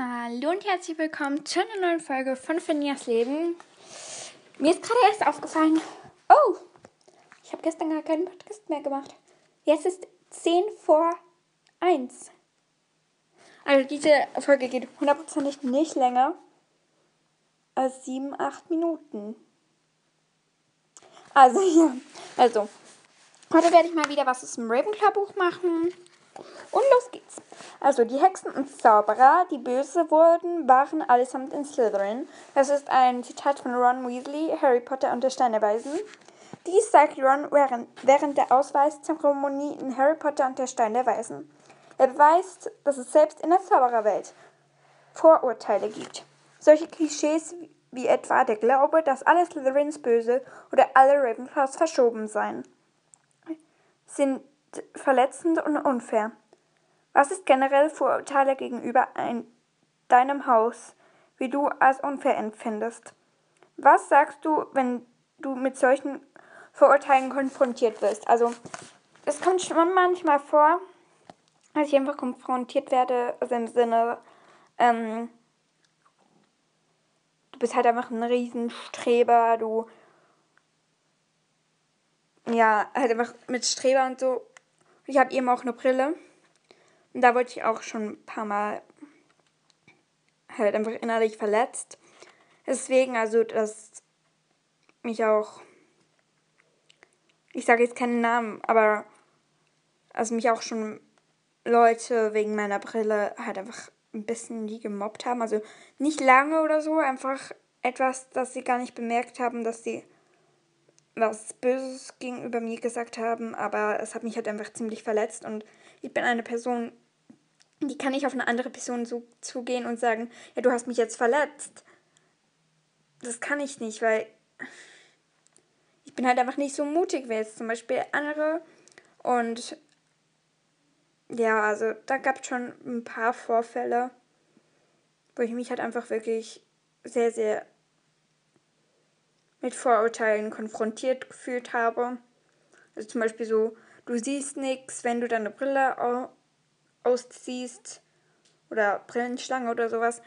Hallo und herzlich willkommen zu einer neuen Folge von Finias Leben. Mir ist gerade erst aufgefallen, oh, ich habe gestern gar keinen Podcast mehr gemacht. Jetzt ist 10 vor 1. Also diese Folge geht hundertprozentig nicht länger als 7, 8 Minuten. Also ja, also heute werde ich mal wieder was aus dem Ravenclaw-Buch machen. Und los geht's. Also, die Hexen und Zauberer, die böse wurden, waren allesamt in Slytherin. Das ist ein Zitat von Ron Weasley, Harry Potter und der Stein der Weisen. Dies sagt Ron während, während der Ausweiszeremonie in Harry Potter und der Stein der Weisen. Er beweist, dass es selbst in der Zaubererwelt Vorurteile gibt. Solche Klischees wie etwa der Glaube, dass alle Slytherins böse oder alle Ravenclaws verschoben seien, sind verletzend und unfair. Was ist generell Vorurteile gegenüber ein, deinem Haus, wie du als unfair empfindest? Was sagst du, wenn du mit solchen Vorurteilen konfrontiert wirst? Also, es kommt schon manchmal vor, dass ich einfach konfrontiert werde, also im Sinne, ähm, du bist halt einfach ein Riesenstreber, du, ja, halt einfach mit Streber und so ich habe eben auch eine Brille. Und da wurde ich auch schon ein paar Mal halt einfach innerlich verletzt. Deswegen, also, dass mich auch, ich sage jetzt keinen Namen, aber also mich auch schon Leute wegen meiner Brille halt einfach ein bisschen nie gemobbt haben. Also nicht lange oder so, einfach etwas, das sie gar nicht bemerkt haben, dass sie was Böses gegenüber mir gesagt haben, aber es hat mich halt einfach ziemlich verletzt und ich bin eine Person, die kann nicht auf eine andere Person so zugehen und sagen, ja, du hast mich jetzt verletzt. Das kann ich nicht, weil ich bin halt einfach nicht so mutig wie jetzt zum Beispiel andere und ja, also da gab es schon ein paar Vorfälle, wo ich mich halt einfach wirklich sehr, sehr mit Vorurteilen konfrontiert gefühlt habe. Also zum Beispiel so, du siehst nichts, wenn du deine Brille ausziehst oder Brillenschlange oder sowas.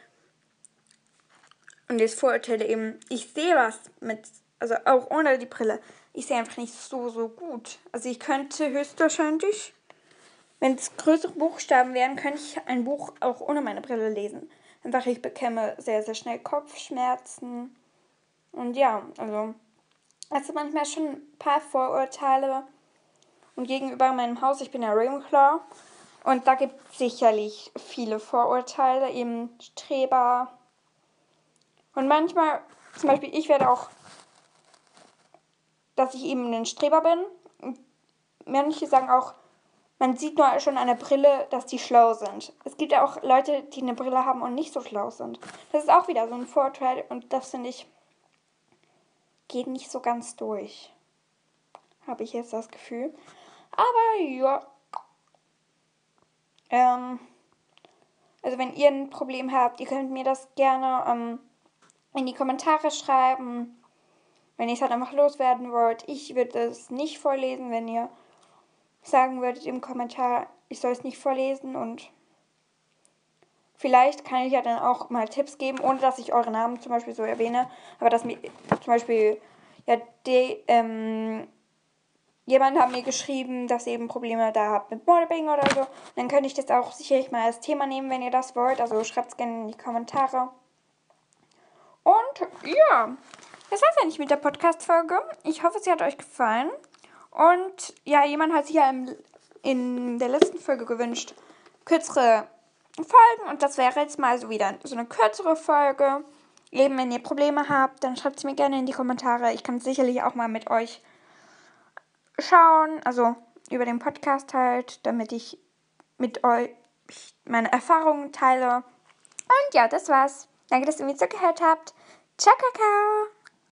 Und jetzt Vorurteile eben, ich sehe was mit, also auch ohne die Brille, ich sehe einfach nicht so, so gut. Also ich könnte höchstwahrscheinlich, wenn es größere Buchstaben wären, könnte ich ein Buch auch ohne meine Brille lesen. Einfach ich bekäme sehr, sehr schnell Kopfschmerzen und ja, also, also manchmal schon ein paar Vorurteile. Und gegenüber meinem Haus, ich bin ja Ravenclaw, und da gibt es sicherlich viele Vorurteile, eben Streber. Und manchmal, zum Beispiel, ich werde auch, dass ich eben ein Streber bin. Und manche sagen auch, man sieht nur schon an der Brille, dass die schlau sind. Es gibt ja auch Leute, die eine Brille haben und nicht so schlau sind. Das ist auch wieder so ein Vorurteil und das finde ich geht nicht so ganz durch. Habe ich jetzt das Gefühl. Aber ja. Ähm, also wenn ihr ein Problem habt, ihr könnt mir das gerne ähm, in die Kommentare schreiben. Wenn ihr es halt einfach loswerden wollt. Ich würde es nicht vorlesen, wenn ihr sagen würdet im Kommentar, ich soll es nicht vorlesen und Vielleicht kann ich ja dann auch mal Tipps geben, ohne dass ich eure Namen zum Beispiel so erwähne. Aber dass mir zum Beispiel, ja, die, ähm, jemand hat mir geschrieben, dass ihr eben Probleme da habt mit Modeling oder so. Dann könnte ich das auch sicherlich mal als Thema nehmen, wenn ihr das wollt. Also schreibt es gerne in die Kommentare. Und ja, das war's eigentlich mit der Podcast-Folge. Ich hoffe, sie hat euch gefallen. Und ja, jemand hat sich ja im, in der letzten Folge gewünscht, kürzere Folgen und das wäre jetzt mal so wieder so eine kürzere Folge. Eben, wenn ihr Probleme habt, dann schreibt es mir gerne in die Kommentare. Ich kann sicherlich auch mal mit euch schauen, also über den Podcast halt, damit ich mit euch meine Erfahrungen teile. Und ja, das war's. Danke, dass ihr mir zugehört habt. Ciao, Kakao!